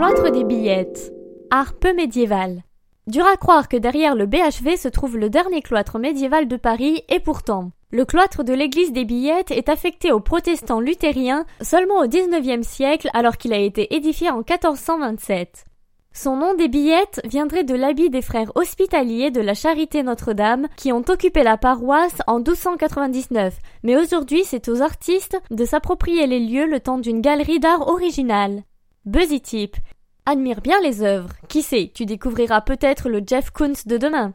Cloître des Billettes. Art peu médiéval. Dur à croire que derrière le BHV se trouve le dernier cloître médiéval de Paris, et pourtant. Le cloître de l'église des Billettes est affecté aux protestants luthériens seulement au XIXe siècle alors qu'il a été édifié en 1427. Son nom des billettes viendrait de l'habit des frères hospitaliers de la Charité Notre-Dame qui ont occupé la paroisse en 1299, mais aujourd'hui c'est aux artistes de s'approprier les lieux le temps d'une galerie d'art originale. Buzzy Tip. Admire bien les œuvres. Qui sait, tu découvriras peut-être le Jeff Koons de demain.